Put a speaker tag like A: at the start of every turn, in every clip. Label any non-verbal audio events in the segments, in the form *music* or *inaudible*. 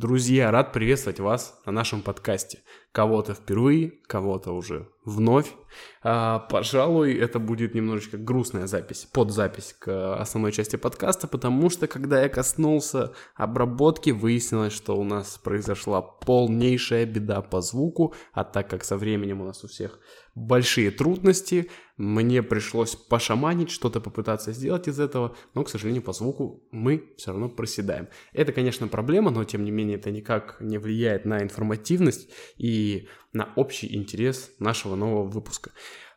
A: Друзья, рад приветствовать вас на нашем подкасте. Кого-то впервые, кого-то уже вновь. А, пожалуй, это будет немножечко грустная запись, подзапись к основной части подкаста, потому что, когда я коснулся обработки, выяснилось, что у нас произошла полнейшая беда по звуку, а так как со временем у нас у всех большие трудности, мне пришлось пошаманить, что-то попытаться сделать из этого, но, к сожалению, по звуку мы все равно проседаем. Это, конечно, проблема, но, тем не менее, это никак не влияет на информативность и на общий интерес нашего нового выпуска.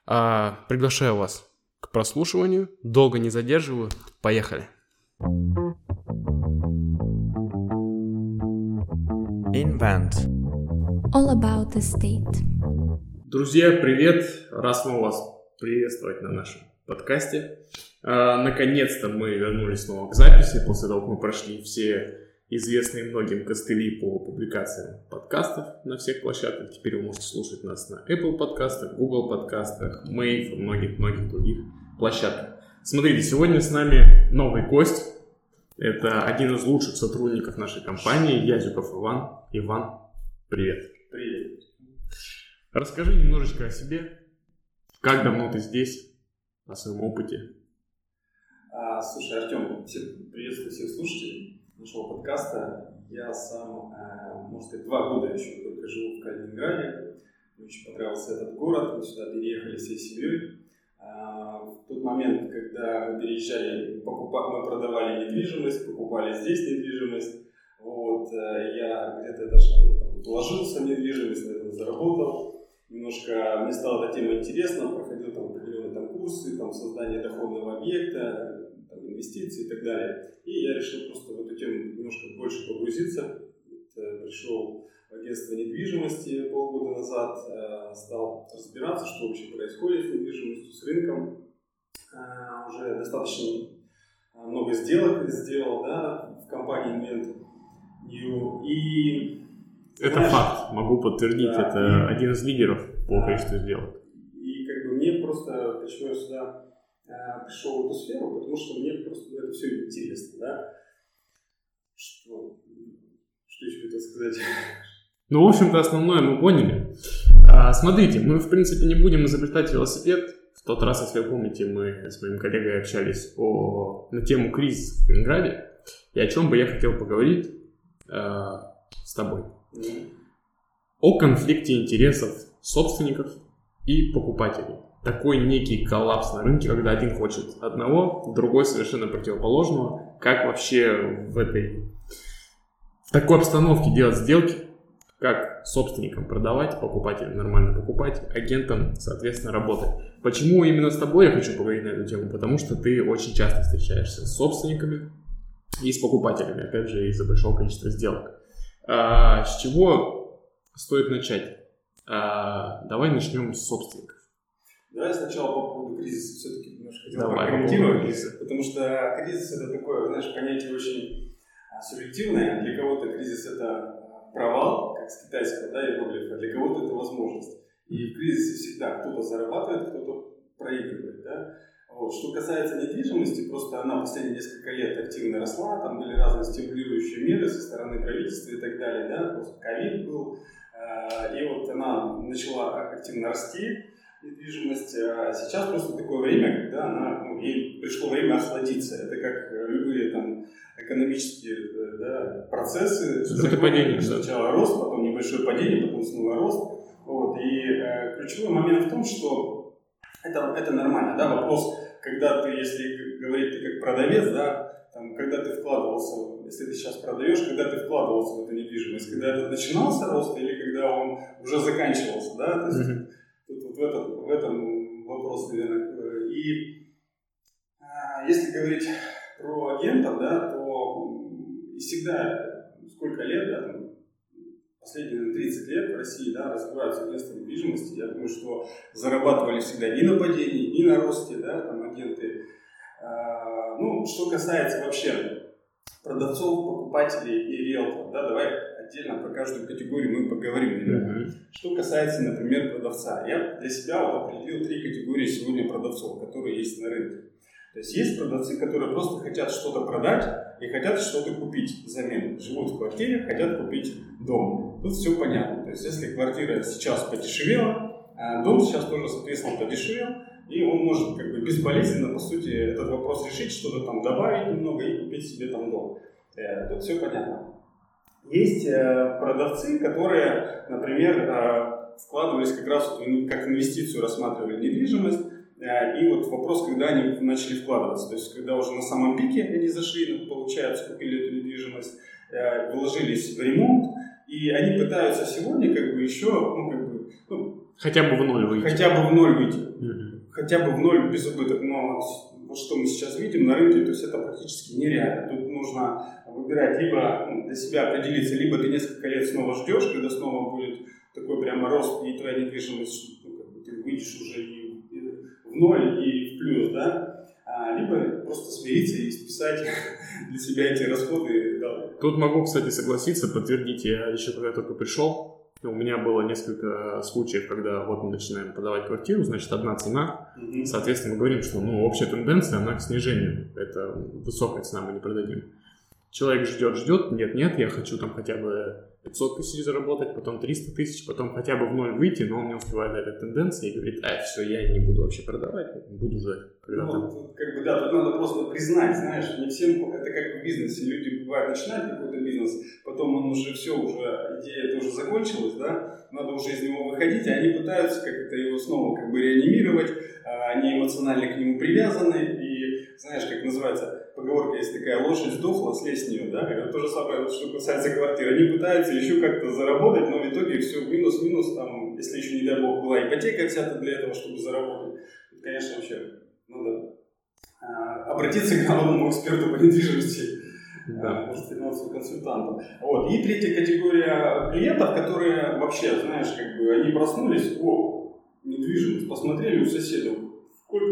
A: А, приглашаю вас к прослушиванию. Долго не задерживаю. Поехали. Invent. All about the state. Друзья, привет! Раз снова вас приветствовать на нашем подкасте. А, наконец-то мы вернулись снова к записи после того, как мы прошли все известные многим костыли по публикациям подкастов на всех площадках. Теперь вы можете слушать нас на Apple подкастах, Google подкастах, Mave и многих-многих других площадках. Смотрите, сегодня с нами новый гость. Это один из лучших сотрудников нашей компании, Язюков Иван. Иван, привет.
B: Привет.
A: Расскажи немножечко о себе. Как давно ты здесь, о своем опыте?
B: А, слушай, Артем, всем, приветствую всех слушателей нашего подкаста. Я сам, э, можно сказать, два года еще только живу в Калининграде. Мне очень понравился этот город, мы сюда переехали всей семьей. А, в тот момент, когда мы переезжали, мы продавали недвижимость, покупали здесь недвижимость. Вот, э, я где-то даже ну, там, вложился в недвижимость, на этом заработал. Немножко мне стала эта тема интересна, проходил там определенные там, курсы, там, создание доходного объекта, инвестиции и так далее. И я решил просто в эту тему немножко больше погрузиться. Пришел в агентство недвижимости полгода назад, э, стал разбираться, что вообще происходит с недвижимостью, с рынком. Э, уже достаточно много сделок сделал да, в компании Invent
A: И это факт, могу подтвердить, да, это и, один из лидеров по да, количеству сделок.
B: И как бы мне просто, почему я сюда Э, пришел в эту сферу, потому что мне просто это все интересно, да. Что, что еще хотел сказать?
A: Ну, в общем-то, основное мы поняли. А, смотрите, мы, в принципе, не будем изобретать велосипед. В тот раз, если вы помните, мы с моим коллегой общались о, на тему кризиса в Калининграде. И о чем бы я хотел поговорить э, с тобой. О конфликте интересов собственников и покупателей такой некий коллапс на рынке, когда один хочет одного, другой совершенно противоположного. Как вообще в этой в такой обстановке делать сделки, как собственникам продавать, покупателям нормально покупать, агентам, соответственно, работать. Почему именно с тобой я хочу поговорить на эту тему? Потому что ты очень часто встречаешься с собственниками и с покупателями, опять же, из-за большого количества сделок. А, с чего стоит начать? А, давай начнем с собственников.
B: Давай сначала по поводу кризиса все-таки немножко хотел Давай, прокомментировать, потому что кризис это такое, знаешь, понятие очень а, субъективное. Для кого-то кризис это а, провал, как с китайского да, иероглифа, для кого-то это возможность. И в кризисе всегда кто-то зарабатывает, кто-то проигрывает. Да? Вот. Что касается недвижимости, просто она последние несколько лет активно росла, там были разные стимулирующие меры со стороны правительства и так далее, да, просто ковид был, э, и вот она начала активно расти, недвижимость. А сейчас просто такое время, когда она, ну, ей пришло время охладиться. Это как любые там экономические э, да, процессы.
A: падение,
B: Сначала да. рост, потом небольшое падение, потом снова рост. Вот. И э, ключевой момент в том, что это, это нормально. Да? Вопрос, когда ты, если говорить ты как продавец, да, там, когда ты вкладывался, если ты сейчас продаешь, когда ты вкладывался в эту недвижимость, когда это начинался рост или когда он уже заканчивался, да, то есть mm-hmm Тут вот в этом, в этом вопрос, наверное. И а, если говорить про агентов, да, то всегда, сколько лет, да, последние 30 лет в России да, развиваются агентства недвижимости. Я думаю, что зарабатывали всегда и на падении, и на росте да, там, агенты. А, ну, что касается вообще продавцов, покупателей и риэлторов, да, давай отдельно про каждую категорию мы поговорим, ребята. Mm-hmm. Что касается, например, продавца. Я для себя вот определил три категории сегодня продавцов, которые есть на рынке. То есть есть продавцы, которые просто хотят что-то продать и хотят что-то купить взамен. Живут в квартире, хотят купить дом. Тут все понятно. То есть если квартира сейчас подешевела, а дом сейчас тоже, соответственно, подешевел, и он может как бы безболезненно, по сути, этот вопрос решить, что-то там добавить немного и купить себе там дом. Э, тут все понятно. Есть э, продавцы, которые, например, э, вкладывались как раз как инвестицию, рассматривали недвижимость, и вот вопрос, когда они начали вкладываться, то есть когда уже на самом пике они зашли, ну, получается, купили эту недвижимость, вложились в ремонт, и они пытаются сегодня как бы еще, ну, как бы, ну,
A: хотя бы в ноль выйти.
B: Хотя бы в ноль выйти. Mm-hmm. Хотя бы в ноль без убыток. Но вот что мы сейчас видим на рынке, то есть это практически нереально. Тут нужно выбирать либо ну, для себя определиться, либо ты несколько лет снова ждешь, когда снова будет такой прямо рост, и твоя недвижимость, ну, как бы ты выйдешь уже и, ноль, и в плюс, да, а, либо просто смириться и списать *laughs* для себя эти расходы. Да.
A: Тут могу, кстати, согласиться, подтвердить, я еще когда только пришел, у меня было несколько случаев, когда вот мы начинаем продавать квартиру, значит, одна цена. Mm-hmm. Соответственно, мы говорим, что ну, общая тенденция, она к снижению. Это высокая цена, мы не продадим. Человек ждет, ждет, нет, нет, я хочу там хотя бы 500 тысяч заработать, потом 300 тысяч, потом хотя бы в ноль выйти, но он не успевает этой тенденции и говорит, а, все, я не буду вообще продавать, буду ждать.
B: Ну, тут, как бы, да, тут надо просто признать, знаешь, не всем, это как в бизнесе, люди, бывает, начинают какой-то бизнес, потом он уже все, уже идея тоже закончилась, да, надо уже из него выходить, и они пытаются как-то его снова как бы реанимировать, а, они эмоционально к нему привязаны, знаешь, как называется, поговорка есть такая, лошадь сдохла, слезь с нее, да, это то же самое, что касается квартиры, они пытаются еще как-то заработать, но в итоге все минус-минус, там, если еще, не дай бог, была ипотека взята для этого, чтобы заработать, конечно, вообще надо а, обратиться к главному эксперту по недвижимости, да. может, финансовому консультанту. Вот. И третья категория клиентов, которые вообще, знаешь, как бы они проснулись, о, недвижимость, посмотрели у соседа,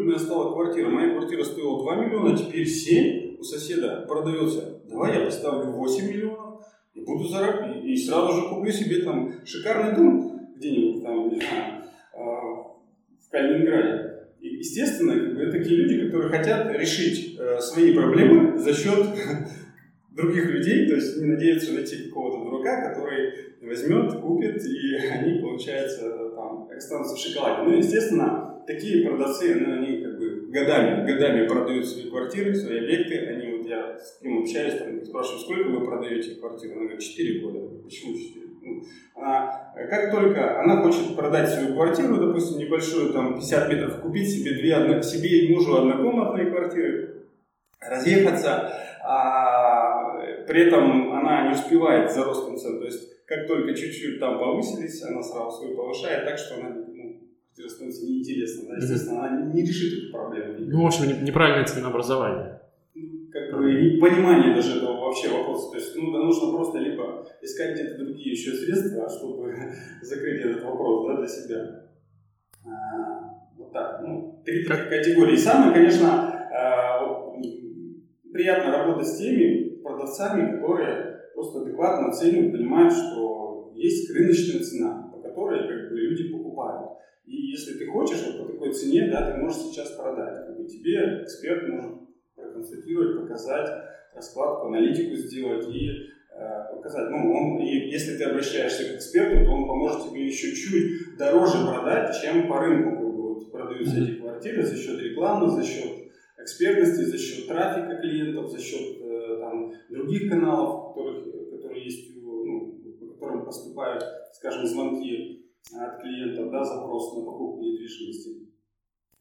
B: меня стала квартира, моя квартира стоила 2 миллиона, теперь 7, у соседа продается, давай я поставлю 8 миллионов и буду зарабатывать, и сразу же куплю себе там шикарный дом где-нибудь там, не знаю, а, в Калининграде. И, естественно, это такие люди, которые хотят решить э, свои проблемы за счет *laughs* других людей, то есть не надеются найти какого-то дурака, который возьмет, купит, и *laughs* они, получается, там, останутся в шоколаде. Ну, естественно, такие продавцы, ну, они как бы годами, годами продают свои квартиры, свои объекты, они вот я с кем общаюсь, там, спрашиваю, сколько вы продаете квартиру? Она говорит, 4 года. Почему 4? Она, как только она хочет продать свою квартиру, допустим, небольшую, там, 50 метров, купить себе, две, одно, себе и мужу однокомнатные квартиры, разъехаться, а при этом она не успевает за ростом цен. То есть, как только чуть-чуть там повысились, она сразу свою повышает, так что она ну, становится неинтересна. Да? Естественно, она не решит эту проблему.
A: Ну, в общем, неправильное ценообразование
B: как бы понимание даже этого вообще вопроса. То есть ну, да, нужно просто либо искать где-то другие еще средства, чтобы *laughs* закрыть этот вопрос да, для себя. А, вот так. Ну, три таких категории. И самое, конечно, а, приятно работать с теми продавцами, которые просто адекватно оценивают, понимают, что есть рыночная цена, по которой как бы, люди покупают. И если ты хочешь вот по такой цене, да, ты можешь сейчас продать. Как бы, тебе эксперт может проконсультировать, показать раскладку, аналитику сделать и э, показать. Ну, он, и если ты обращаешься к эксперту, то он поможет тебе еще чуть дороже продать, чем по рынку как бы, вот, продаются эти квартиры за счет рекламы, за счет экспертности, за счет трафика клиентов, за счет э, там, других каналов, которых, которые есть, ну, по которым поступают, скажем, звонки от клиентов, да, запрос на покупку недвижимости.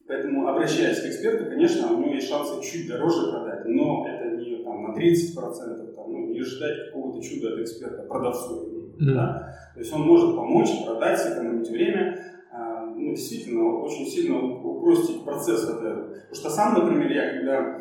B: Поэтому, обращаясь к эксперту, конечно, у него есть шансы чуть дороже продать, но это не там, на 30%, там, ну, не ждать какого-то чуда от эксперта, продавцу. Mm-hmm. Да? То есть он может помочь продать, сэкономить время, а, ну, действительно, очень сильно упростить процесс. Потому что сам, например, я когда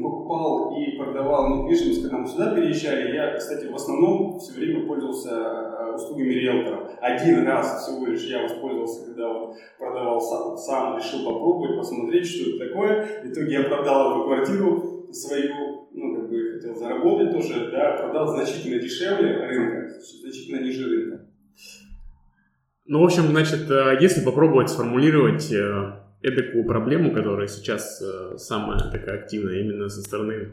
B: покупал и продавал недвижимость, когда мы сюда переезжали, я, кстати, в основном все время пользовался а, услугами риэлторов. Один раз всего лишь я воспользовался, когда вот продавал сам, сам решил попробовать, посмотреть, что это такое. В итоге я продал эту квартиру свою, ну, как бы хотел заработать тоже, да, продал значительно дешевле рынка, значительно ниже рынка.
A: Ну, в общем, значит, э, если попробовать сформулировать э, эдакую проблему, которая сейчас э, самая такая активная именно со стороны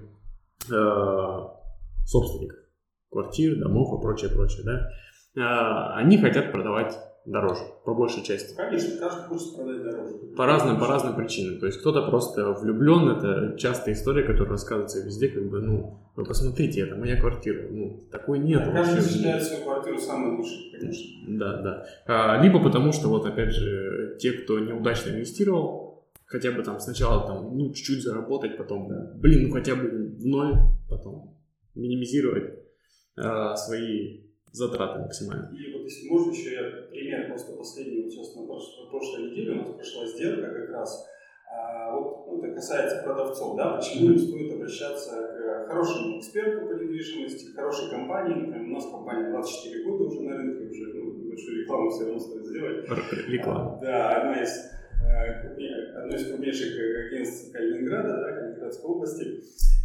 A: собственников квартир, домов и прочее, прочее, да, они хотят продавать дороже, по большей части.
B: Конечно, каждый хочет продать дороже.
A: По разным, по разным причинам. То есть кто-то просто влюблен, это частая история, которая рассказывается везде, как бы, ну, вы посмотрите, это моя квартира. Ну, такой нет.
B: Да, каждый считает свою квартиру самой лучшей, конечно.
A: Да, да. А, либо потому, что вот опять же, те, кто неудачно инвестировал, хотя бы там сначала там, ну, чуть-чуть заработать, потом, да. блин, ну хотя бы в ноль, потом минимизировать а, свои затраты максимально.
B: И вот если можно еще я пример просто последний, вот сейчас на прошлой, прошлой неделе у нас прошла сделка как раз, а, вот ну, это касается продавцов, да, почему им стоит обращаться к хорошему эксперту по недвижимости, к хорошей компании, например, у нас компания 24 года уже на рынке, уже ну, небольшую рекламу все равно стоит сделать.
A: Реклама.
B: Да, одна из, э, одно из крупнейших агентств Калининграда, да, Калининградской области.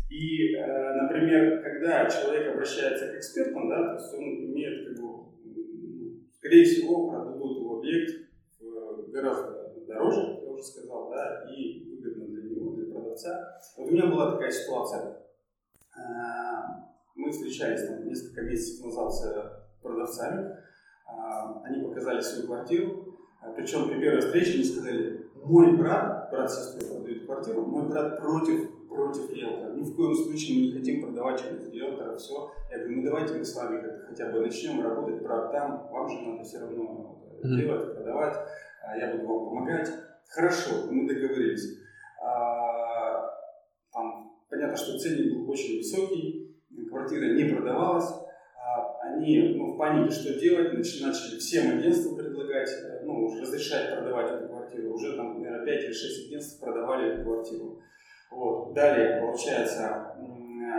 B: И, э, например, когда человек обращается к экспертам, да, то есть он имеет, как бы, скорее всего, продадут его объект гораздо дороже, я уже сказал, да, и выгодно для него, для продавца. Вот у меня была такая ситуация. Э, мы встречались там, несколько месяцев назад с продавцами, э, они показали свою квартиру, причем при первой встрече они сказали, мой брат, брат сестры продают квартиру, мой брат против против риэлтора. Ни в коем случае мы не хотим продавать через риэлтора, все. Я говорю, ну давайте мы с вами как-то хотя бы начнем работать, правда, там, вам же надо все равно mm-hmm. делать, продавать, а я буду вам помогать. Хорошо, мы договорились. А, там, понятно, что ценник был очень высокий, квартира не продавалась, а, они ну, в панике, что делать, начали всем агентствам предлагать, ну, разрешать продавать эту квартиру. Уже там, наверное, 5 или 6 агентств продавали эту квартиру. Вот. Далее, получается,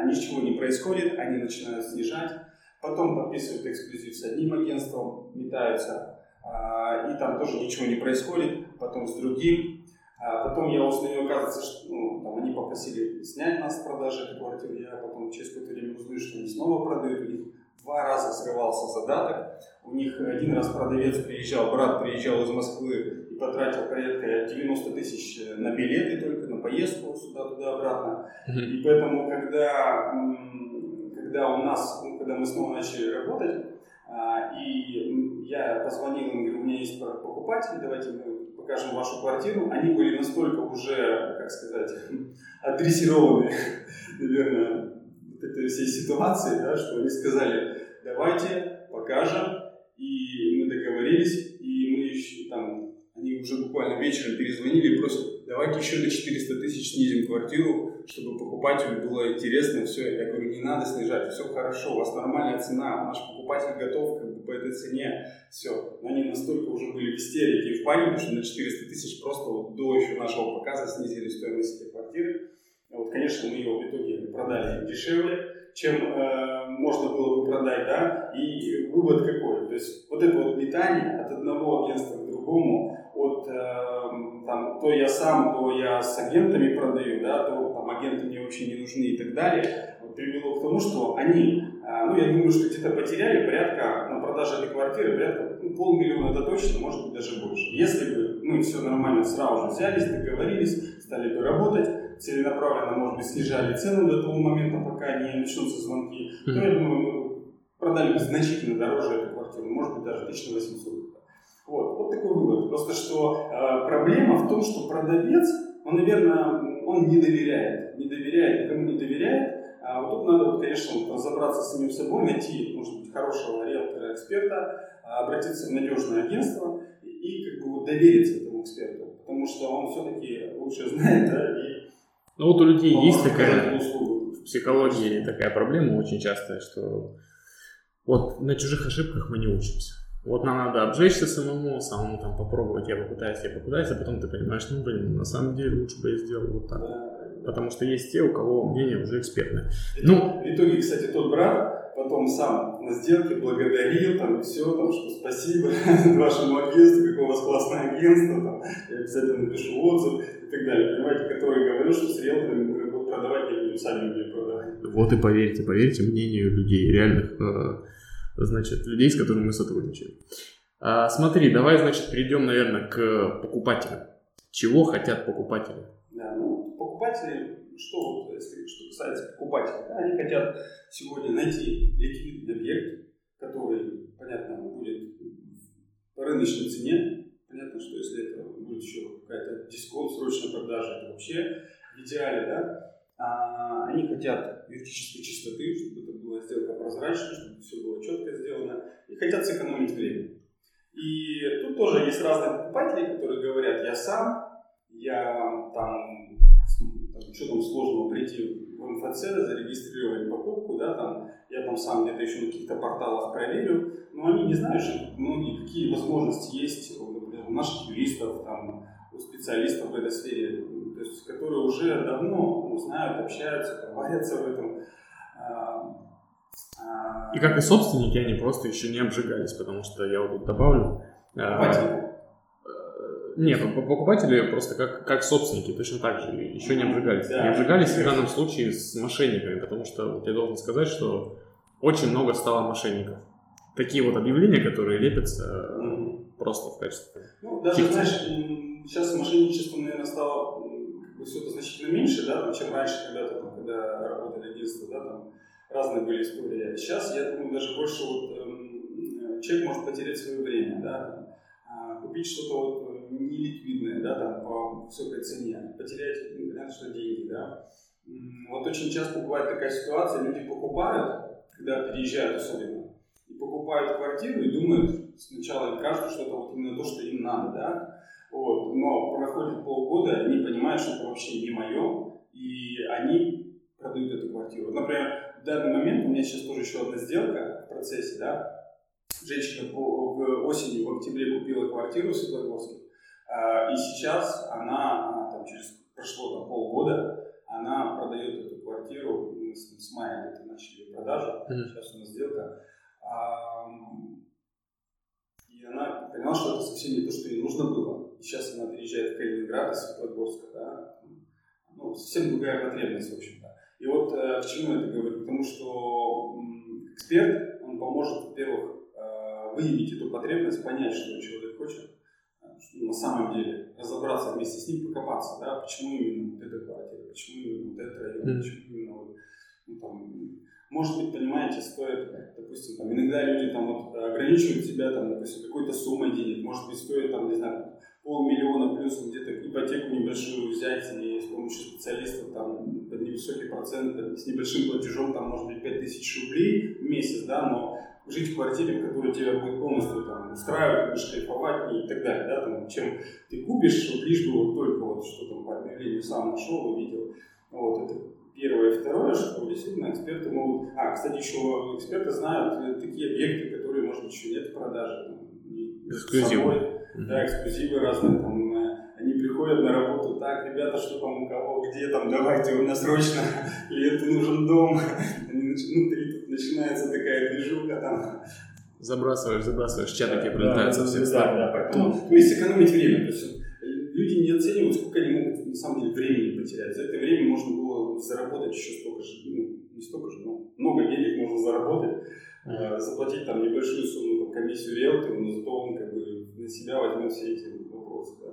B: ничего не происходит, они начинают снижать, потом подписывают эксклюзив с одним агентством, метаются, а, и там тоже ничего не происходит, потом с другим. А потом я узнаю, оказывается, что ну, там они попросили снять нас с продажи эту квартиру, я потом через какое-то время узнаю, что они снова продают, у них два раза срывался задаток, у них один раз продавец приезжал, брат приезжал из Москвы и потратил порядка 90 тысяч на билеты только, на поездку сюда-туда-обратно. Mm-hmm. И поэтому, когда, когда у нас, ну, когда мы снова начали работать, а, и я позвонил им, говорю, у меня есть покупатели, давайте мы покажем вашу квартиру. Они были настолько уже, как сказать, *laughs* адресированы, *laughs* наверное, вот этой всей ситуации, да, что они сказали, давайте покажем, и мы договорились, и мы еще там, они уже буквально вечером перезвонили и просят, давайте еще на 400 тысяч снизим квартиру, чтобы покупателю было интересно, все, я говорю, не надо снижать, все хорошо, у вас нормальная цена, наш покупатель готов как бы, по этой цене, все. Но они настолько уже были в истерике и в панике, что на 400 тысяч просто вот до еще нашего показа снизили стоимость этой квартиры. Вот, конечно, мы ее в итоге продали дешевле, чем э, можно было бы продать, да, и вывод какой? То есть вот это вот метание от одного агентства к другому, от э, там, то я сам, то я с агентами продаю, да, то там агенты мне очень не нужны и так далее, вот, привело к тому, что они, э, ну я думаю, что где-то потеряли порядка на продаже этой квартиры порядка ну, полмиллиона это точно, может быть даже больше. Если бы мы все нормально сразу же взялись, договорились, стали бы работать, целенаправленно, может быть, снижали цену до того момента, пока не начнутся звонки, mm-hmm. то, я думаю, мы продали бы значительно дороже эту квартиру, может быть, даже 1800. Вот, вот такой вывод. Просто что э, проблема в том, что продавец, он, наверное, он не доверяет. Не доверяет, никому не доверяет. А вот тут надо, вот, конечно, вот, разобраться с самим собой, найти, может быть, хорошего риэлтора, эксперта, обратиться в надежное агентство и, и как бы вот, довериться этому эксперту. Потому что он все-таки лучше знает, да, и
A: ну вот у людей есть такая в психологии такая проблема очень частая, что вот на чужих ошибках мы не учимся. Вот нам надо обжечься самому, самому там попробовать, я попытаюсь, я попытаюсь, а потом ты понимаешь, ну блин, на самом деле лучше бы я сделал вот так. Потому что есть те, у кого мнение уже экспертное.
B: Ну, в итоге, кстати, тот брат потом сам на сделке благодарил, там, все, там, что спасибо *laughs* вашему агентству, какое у вас классное агентство, там, я обязательно напишу отзыв и так далее, понимаете, который говорил, что с риэлторами будем продавать, не будем сами будем продавать.
A: Вот и поверьте, поверьте мнению людей, реальных, э, значит, людей, с которыми мы сотрудничаем. А, смотри, давай, значит, перейдем, наверное, к покупателям. чего хотят покупатели?
B: Да, ну, покупатели, что вот, если что касается покупателей, да, они хотят сегодня найти ликвидный объект, который, понятно, будет по рыночной цене. Понятно, что если это будет еще какая-то дисконт, срочная продажа, это вообще в идеале, да. А, они хотят юридической чистоты, чтобы это была сделка прозрачной, чтобы все было четко сделано, и хотят сэкономить время. И тут тоже есть разные покупатели, которые говорят, я сам, я там, там что там сложного прийти в МФЦ, зарегистрировать покупку, да, там, я там сам где-то еще на каких-то порталах проверю, но они не знают, что многие, какие возможности есть, например, у наших юристов, там, у специалистов в этой сфере, то есть, которые уже давно знают, общаются, варятся в этом. А,
A: а, и как и собственники, они просто еще не обжигались, потому что я вот тут добавлю.
B: Покупатели.
A: Нет, покупатели просто как, как собственники, точно так же, еще не обжигались. Да, не обжигались в данном случае с мошенниками, потому что вот я должен сказать, что очень много стало мошенников. Такие вот объявления, которые лепятся mm-hmm. просто в качестве.
B: Ну, даже, фикции. знаешь, сейчас мошенничество, наверное, стало бы, все это значительно меньше, да, чем раньше, когда-то, когда работали агентства, да, там разные были истории. Сейчас, я думаю, даже больше вот эм, человек может потерять свое время, да, там, а, купить что-то вот неликвидное, да, там, по высокой цене, потерять, ну, понятно, что деньги, да. Вот очень часто бывает такая ситуация, люди покупают, когда переезжают особенно, и покупают квартиру и думают, сначала им кажется, что это вот именно то, что им надо, да, вот, но проходит полгода, они понимают, что это вообще не мое, и они продают эту квартиру. Например, в данный момент у меня сейчас тоже еще одна сделка в процессе, да, женщина в осенью, в октябре купила квартиру в Светлогорске, а, и сейчас она, там, через прошло там, полгода, она продает эту квартиру, мы с, с мая где-то начали продажу, mm-hmm. сейчас у нас сделка. И она поняла, что это совсем не то, что ей нужно было. И сейчас она переезжает в Калининград из Светлогорска, да, ну, совсем другая потребность, в общем-то. И вот э, к чему это говорю? Потому что эксперт, он поможет, во-первых, э, выявить эту потребность, понять, что человек хочет, на самом деле, разобраться вместе с ним, покопаться, да, почему именно вот эта квартира, почему именно вот этот район, mm. почему именно вот, ну, там, может быть, понимаете, стоит, допустим, там, иногда люди там вот ограничивают себя, там, допустим, какой-то суммой денег, может быть, стоит, там, не знаю, полмиллиона плюс где-то ипотеку небольшую взять и с помощью специалистов там под невысокий процент, с небольшим платежом, там, может быть, 5000 рублей в месяц, да, но жить в квартире, в которой тебя будет полностью там, устраивать, будешь кайфовать и так далее, да, там, чем ты купишь, вот, лишь бы вот только вот что там по объявлению сам нашел, увидел. Вот, это первое. Второе, что действительно эксперты могут... А, кстати, еще эксперты знают такие объекты, которые, может быть, еще нет в продаже.
A: Эксклюзивы.
B: Да, эксклюзивы разные, там, э, они приходят на работу, так, ребята, что там у кого, где там, давайте, у меня срочно *laughs* клиенту нужен дом. Внутри тут начинается такая движуха там.
A: Забрасываешь, забрасываешь, чат такие прилетают со всех
B: сторон. Да, да, поэтому, ну, есть сэкономить время. То есть люди не оценивают, сколько они могут на самом деле времени потерять. За это время можно было заработать еще столько же, ну, не столько же, но много денег можно заработать, mm-hmm. заплатить там небольшую сумму там, комиссию риэлтору, но зато он как бы на себя возьмет все эти вопросы. Да.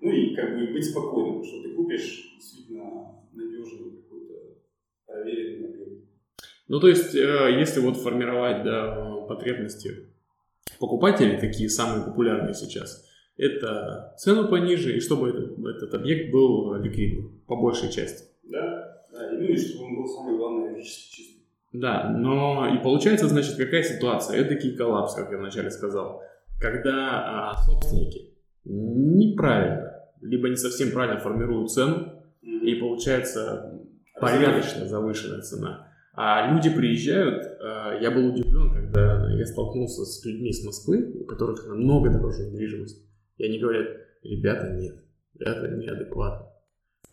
B: Ну и как бы быть спокойным, что ты купишь действительно надежный какой-то проверенный объект.
A: Ну, то есть, э, если вот формировать да, потребности покупателей, такие самые популярные сейчас, это цену пониже, и чтобы этот, этот объект был ликвидным, по большей части.
B: Да, да, и ну и чтобы он был самый главный юридически чистый.
A: Да, но и получается, значит, какая ситуация? Это такой коллапс, как я вначале сказал. Когда а, собственники неправильно, либо не совсем правильно формируют цену, и получается порядочно завышенная цена. А люди приезжают, а, я был удивлен, когда я столкнулся с людьми из Москвы, у которых намного дороже недвижимость. И они говорят, ребята, нет, это неадекватно.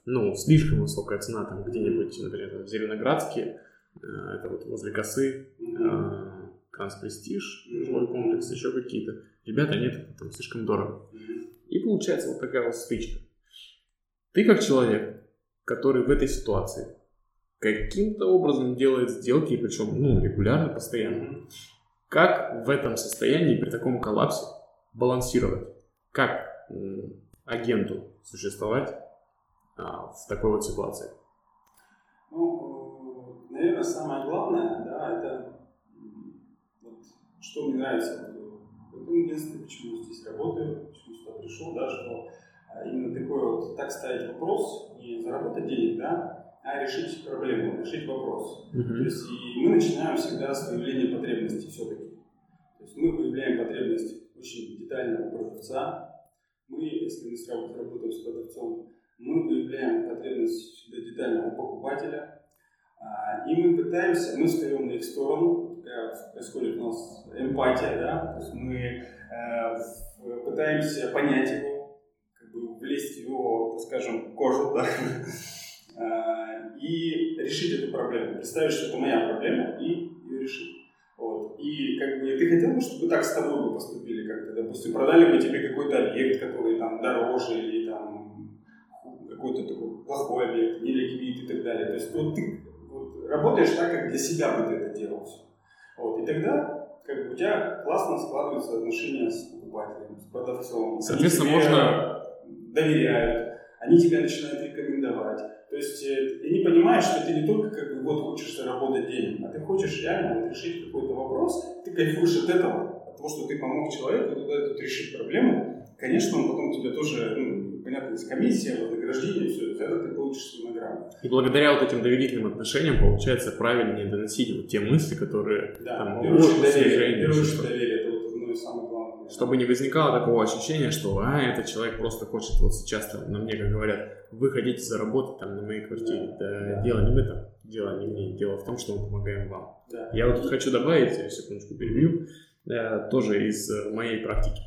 A: Ну, слишком высокая цена там где-нибудь, например, в Зеленоградске, э, это вот возле косы, э, Транспрестиж, жилой комплекс, еще какие-то. Ребята, нет, это там слишком дорого. И получается вот такая вот стычка. Ты как человек, который в этой ситуации каким-то образом делает сделки, причем ну, регулярно, постоянно, как в этом состоянии при таком коллапсе балансировать? Как агенту существовать а, в такой вот ситуации?
B: Ну, наверное, самое главное, да, это вот, что мне нравится в этом агентстве, почему здесь работаю, почему сюда пришел, да, что а, именно такой вот, так ставить вопрос, не заработать денег, да, а решить проблему, решить вопрос. Mm-hmm. То есть и мы начинаем всегда с выявления потребностей все-таки. То есть мы выявляем потребность очень детального продавца. Мы, если мы сразу работаем с продавцом, мы выявляем потребность всегда детального покупателя. А, и мы пытаемся, мы встаем на их сторону, происходит у нас эмпатия, да, то есть мы э, пытаемся понять его, как бы влезть в его, скажем, кожу, да, а, *laughs* и решить эту проблему, представить, что это моя проблема, и ее решить. Вот. И как бы ты хотел бы, чтобы так с тобой бы поступили, как-то, допустим, продали бы тебе какой-то объект, который там дороже или там какой-то такой плохой объект, не ликвид и так далее. То есть вот ты вот, работаешь так, как для себя бы ты это делал. Вот. И тогда как бы, у тебя классно складываются отношения с покупателем, с продавцом.
A: Соответственно, можно
B: доверяют, они тебя начинают рекомендовать. То есть э, ты не понимаешь, что ты не только как бы вот хочешь заработать денег, а ты хочешь реально вот решить какой-то вопрос, ты кайфуешь от этого, от того, что ты помог человеку вот решить проблему. Конечно, он потом тебе тоже, ну, понятно, есть комиссия, вознаграждение, все, за это ты получишь награду.
A: И благодаря вот этим доверительным отношениям получается правильнее доносить вот те мысли, которые
B: да, там, доверие, первое, доверие, это вот одно из самых
A: чтобы не возникало такого ощущения, что а, этот человек просто хочет вот сейчас там, на мне, как говорят, вы хотите заработать там на моей квартире. Да, да. дело не в этом, дело не в ней, дело в том, что мы помогаем вам. Да. Я вот тут хочу добавить, секундочку перебью, э, тоже из моей практики.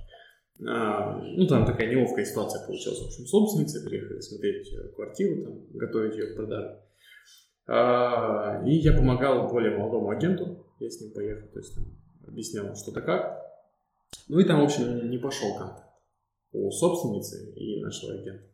A: А, ну, там такая неловкая ситуация получилась. В общем, собственницы приехали смотреть квартиру, там, готовить ее к продаже. А, и я помогал более молодому агенту, я с ним поехал, то есть там объяснял что-то как. Ну и там, в общем, не пошел контакт у собственницы и нашего агента.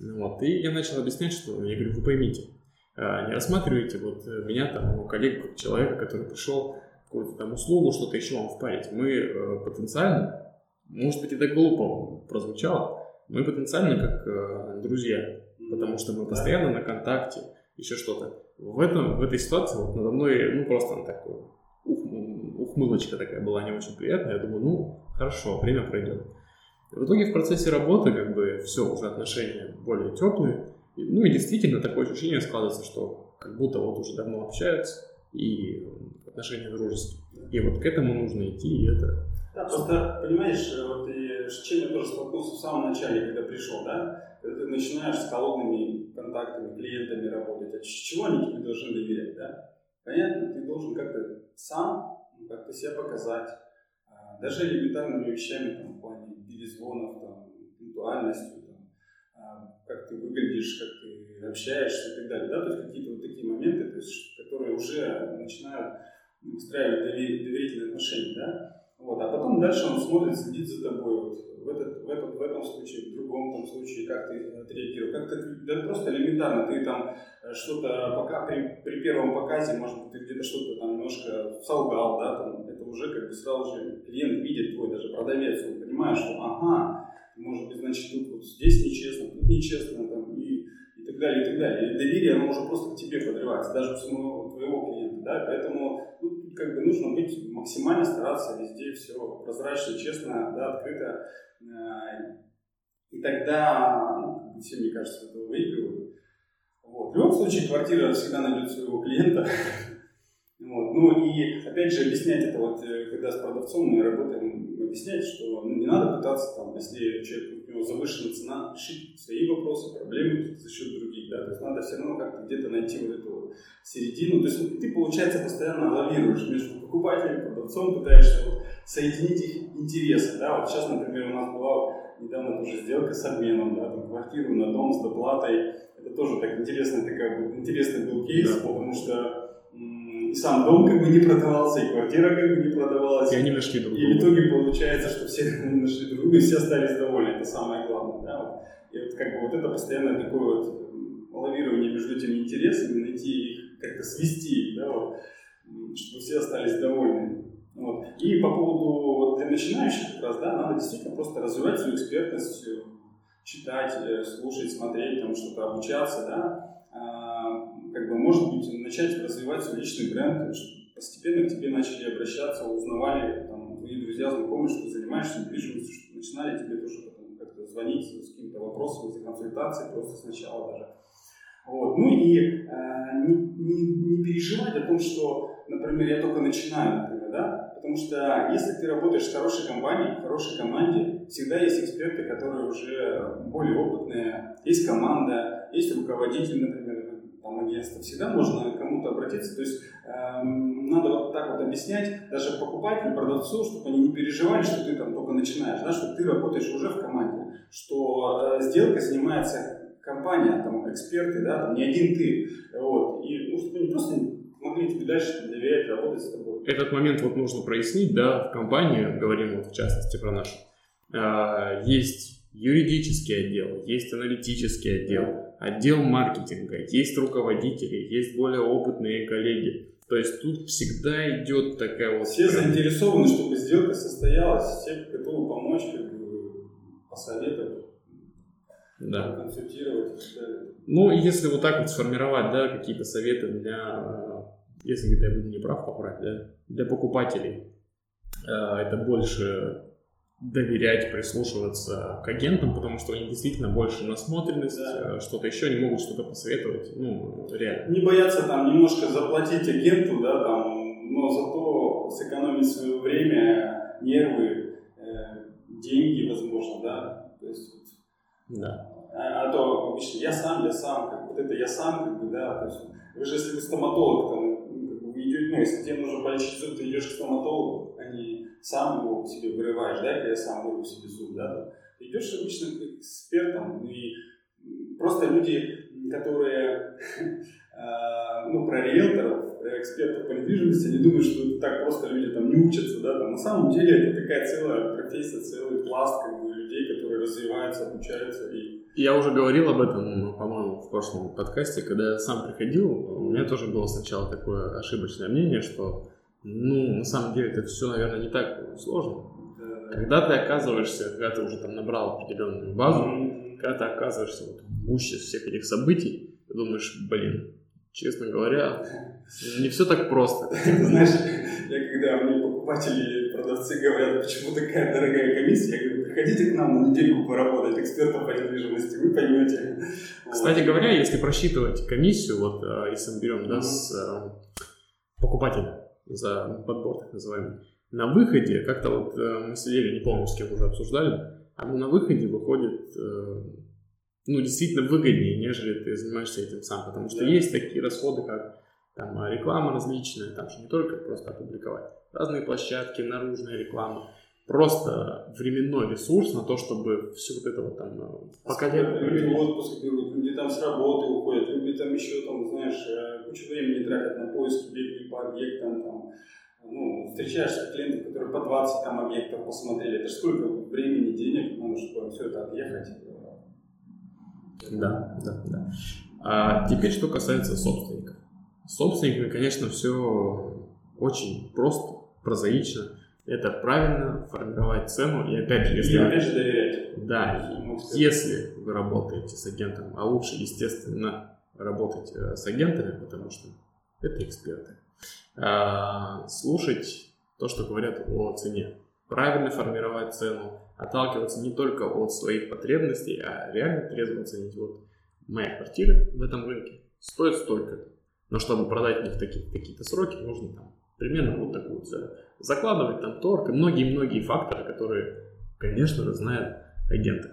A: Ну вот. И я начал объяснять, что я говорю, вы поймите, а, не рассматривайте вот меня, там, моего коллегу, человека, который пришел какую-то там услугу, что-то еще вам впарить. Мы э, потенциально, может быть, это глупо прозвучало, мы потенциально как э, друзья, потому что мы постоянно на контакте, еще что-то. В, этом, в этой ситуации вот надо мной, ну, просто он такой ухмылочка такая была не очень приятная. Я думаю, ну, хорошо, время пройдет. В итоге в процессе работы как бы все, уже отношения более теплые. Ну и действительно такое ощущение складывается, что как будто вот уже давно общаются и отношения дружеские. И вот к этому нужно идти, и это...
B: Да, просто, понимаешь, вот и с чем я тоже столкнулся в самом начале, когда пришел, да? Когда ты начинаешь с холодными контактами, клиентами работать, а чего они тебе должны доверять, да? Понятно, ты должен как-то сам как-то себя показать, а, даже элементарными вещами там, в плане перезвонов, там, пунктуальностью, там, а, как ты выглядишь, как ты общаешься и так далее. Да? То есть какие-то вот такие моменты, то есть, которые уже начинают устраивать доверительные отношения. Да? Вот. А потом дальше он смотрит, следит за тобой. Вот, в, этот, в, этом, в этом случае, в другом там случае, как ты отреагировал. Как ты, да просто элементарно, ты там э, что-то пока при, при первом показе, может быть, ты где-то что-то там немножко солгал, да, там, это уже как бы сразу же клиент видит твой, даже продавец, он понимает, что ага, может быть, значит, тут вот здесь нечестно, тут нечестно, там, и, и так далее, и так далее. И доверие, оно уже просто к тебе подрывается, даже у самого твоего клиента, да, поэтому как бы нужно быть максимально стараться везде все прозрачно, честно, да, открыто, Э, и тогда, ну, все, мне кажется, этого выигрывают. Вот. В любом случае, квартира всегда найдет своего клиента. *laughs* Вот. Ну и опять же объяснять это вот, э, когда с продавцом мы работаем, объяснять, что ну, не надо пытаться, там, если человек, у него завышенная цена, решить свои вопросы, проблемы за счет других, да, то есть надо все равно как-то где-то найти вот эту середину, то есть ты, получается, постоянно лавируешь между покупателем, продавцом, пытаешься вот, соединить их интересы, да, вот сейчас, например, у нас была недавно тоже сделка с обменом, да, там, квартиру на дом с доплатой, это тоже так интересный, такой, интересный был кейс, да. потому что и сам дом как бы не продавался, и квартира как бы не продавалась.
A: И они нашли друг
B: друга. И в итоге получается, что все *laughs* нашли друг друга, и все остались довольны. Это самое главное. Да? И вот как бы вот это постоянно такое вот лавирование между этими интересами, найти как-то свести, да, вот, чтобы все остались довольны. Вот. И по поводу вот, для начинающих как раз, да, надо действительно просто развивать свою экспертность читать, э, слушать, смотреть, там что-то обучаться, да, а, как бы, может быть, начать развивать свой личный бренд, постепенно к тебе начали обращаться, узнавали там, твои друзья, знакомые, что ты занимаешься недвижимостью, что начинали тебе тоже потом как-то звонить с какими-то вопросами, за консультацией, просто сначала даже. Вот. Ну и э, не, не, не переживать о том, что, например, я только начинаю, например, да, потому что если ты работаешь в хорошей компании, в хорошей команде, всегда есть эксперты, которые уже более опытные, есть команда, есть руководитель, например, там, агентства, всегда можно кому-то обратиться, то есть э, надо вот так вот объяснять даже покупателю, продавцу, чтобы они не переживали, что ты там только начинаешь, да, что ты работаешь уже в команде, что э, сделкой занимается компания, там, эксперты, да, там, не один ты, вот, и ну, чтобы они просто могли тебе дальше доверять, работать с тобой.
A: Этот момент вот нужно прояснить, да, в компании, говорим вот в частности про нашу, э, есть юридический отдел, есть аналитический отдел, отдел маркетинга, есть руководители, есть более опытные коллеги. То есть тут всегда идет такая вот...
B: Все заинтересованы, чтобы сделка состоялась, все готовы помочь, как бы, посоветовать,
A: да.
B: консультировать и так далее.
A: Ну, если вот так вот сформировать, да, какие-то советы для, если где-то я буду неправ, поправь, да, для покупателей, э, это больше доверять, прислушиваться к агентам, потому что у них действительно больше насмотренность, да. Э, что-то еще, они могут что-то посоветовать, ну, реально.
B: Не бояться там немножко заплатить агенту, да, там, но зато сэкономить свое время, нервы, э, деньги, возможно, да, то есть
A: да.
B: А, а то обычно я сам, я сам, как вот это я сам, как бы, да, то есть вы же если вы стоматолог, там, ну, вы идете, ну, если тебе нужно полечить зуб, ты идешь к стоматологу, а не сам его себе вырываешь, да, я сам вырву себе зуб, да, ты идешь обычно к экспертам, и просто люди, которые, *laughs* а, ну, про риэлторов, про экспертов по недвижимости, они думают, что так просто люди там не учатся, да, там, на самом деле это такая целая профессия, целый пласт, как людей, которые развиваются, обучаются и
A: я уже говорил об этом, по-моему, в прошлом подкасте, когда я сам приходил, у меня тоже было сначала такое ошибочное мнение, что ну, на самом деле это все, наверное, не так сложно. Когда ты оказываешься, когда ты уже там набрал определенную базу, когда ты оказываешься вот в гуще всех этих событий, ты думаешь, блин, честно говоря, не все так просто. *laughs*
B: Знаешь, я когда мне покупатели, продавцы говорят, почему такая дорогая комиссия, я говорю, приходите к нам на недельку поработать экспертом по недвижимости, вы поймете.
A: Кстати говоря, если просчитывать комиссию, вот а, если мы берем, да, с а, покупателя, за подбор так называемый. На выходе, как-то вот э, мы сидели, не помню, с кем уже обсуждали, а на выходе выходит, э, ну, действительно выгоднее, нежели ты занимаешься этим сам, потому что да. есть такие расходы, как там реклама различная, там же не только просто опубликовать, разные площадки, наружная реклама, просто временной ресурс на то, чтобы все вот это вот там э,
B: пока Люди в отпуск берут, люди там с работы уходят, люди там еще там, знаешь, кучу времени тратят на поиски, бегают по объектам, там, ну, встречаешься с клиентами, которые по 20 там объектов посмотрели. Это сколько времени, денег надо, чтобы все это отъехать.
A: Да, да, да. А теперь, что касается собственников. Собственниками, конечно, все очень просто, прозаично. Это правильно формировать цену. И опять же, если... И
B: опять же доверять.
A: Да, если вы работаете с агентом, а лучше, естественно, работать э, с агентами, потому что это эксперты. А, слушать то, что говорят о цене. Правильно формировать цену, отталкиваться не только от своих потребностей, а реально трезво оценить. Вот моя квартира в этом рынке стоит столько. Но чтобы продать мне в такие, какие-то сроки, нужно там примерно вот такую цену. Закладывать там торг и многие-многие факторы, которые, конечно же, знают агенты.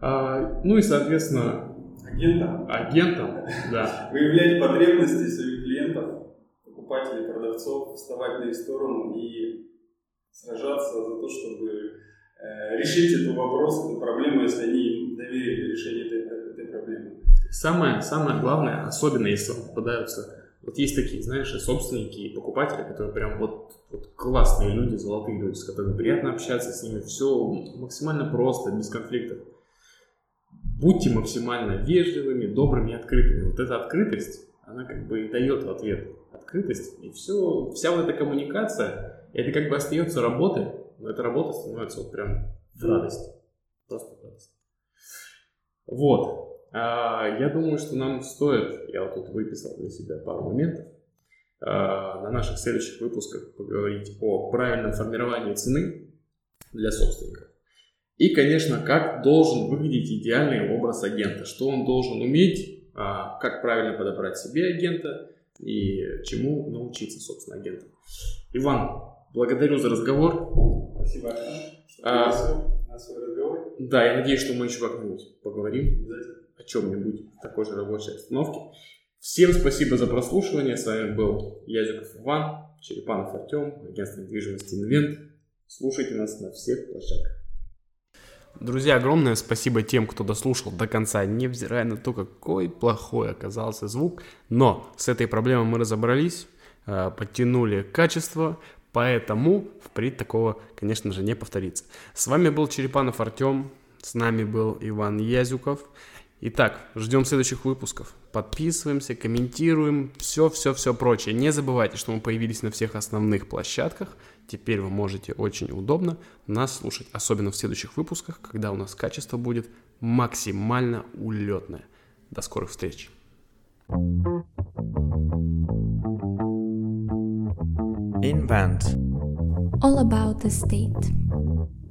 A: А, ну и, соответственно,
B: Агентом?
A: Агентом, да. *laughs*
B: Выявлять потребности своих клиентов, покупателей, продавцов, вставать на их сторону и сражаться за то, чтобы э, решить этот вопрос, эту проблему, если они доверили решение этой, этой проблемы.
A: Самое, самое главное, особенно если попадаются вот есть такие, знаешь, и собственники, и покупатели, которые прям вот, вот классные люди, золотые люди, с которыми приятно общаться, с ними все максимально просто, без конфликтов будьте максимально вежливыми, добрыми и открытыми. Вот эта открытость, она как бы и дает ответ открытость. И все, вся вот эта коммуникация, это как бы остается работой, но эта работа становится вот прям в радость. Просто в радость. Вот. А, я думаю, что нам стоит, я вот тут выписал для себя пару моментов, а, на наших следующих выпусках поговорить о правильном формировании цены для собственников. И, конечно, как должен выглядеть идеальный образ агента, что он должен уметь, а, как правильно подобрать себе агента и чему научиться, собственно, агентам. Иван, благодарю за разговор.
B: Спасибо, что а, на свой разговор.
A: Да, я надеюсь, что мы еще как-нибудь поговорим о чем-нибудь в такой же рабочей обстановке. Всем спасибо за прослушивание. С вами был Язиков Иван, Черепанов Артем, агентство недвижимости Инвент. Слушайте нас на всех площадках. Друзья, огромное спасибо тем, кто дослушал до конца, невзирая на то, какой плохой оказался звук. Но с этой проблемой мы разобрались, э, подтянули качество, поэтому впредь такого, конечно же, не повторится. С вами был Черепанов Артем, с нами был Иван Язюков. Итак, ждем следующих выпусков. Подписываемся, комментируем, все-все-все прочее. Не забывайте, что мы появились на всех основных площадках. Теперь вы можете очень удобно нас слушать, особенно в следующих выпусках, когда у нас качество будет максимально улетное. До скорых встреч! Invent. All about the state.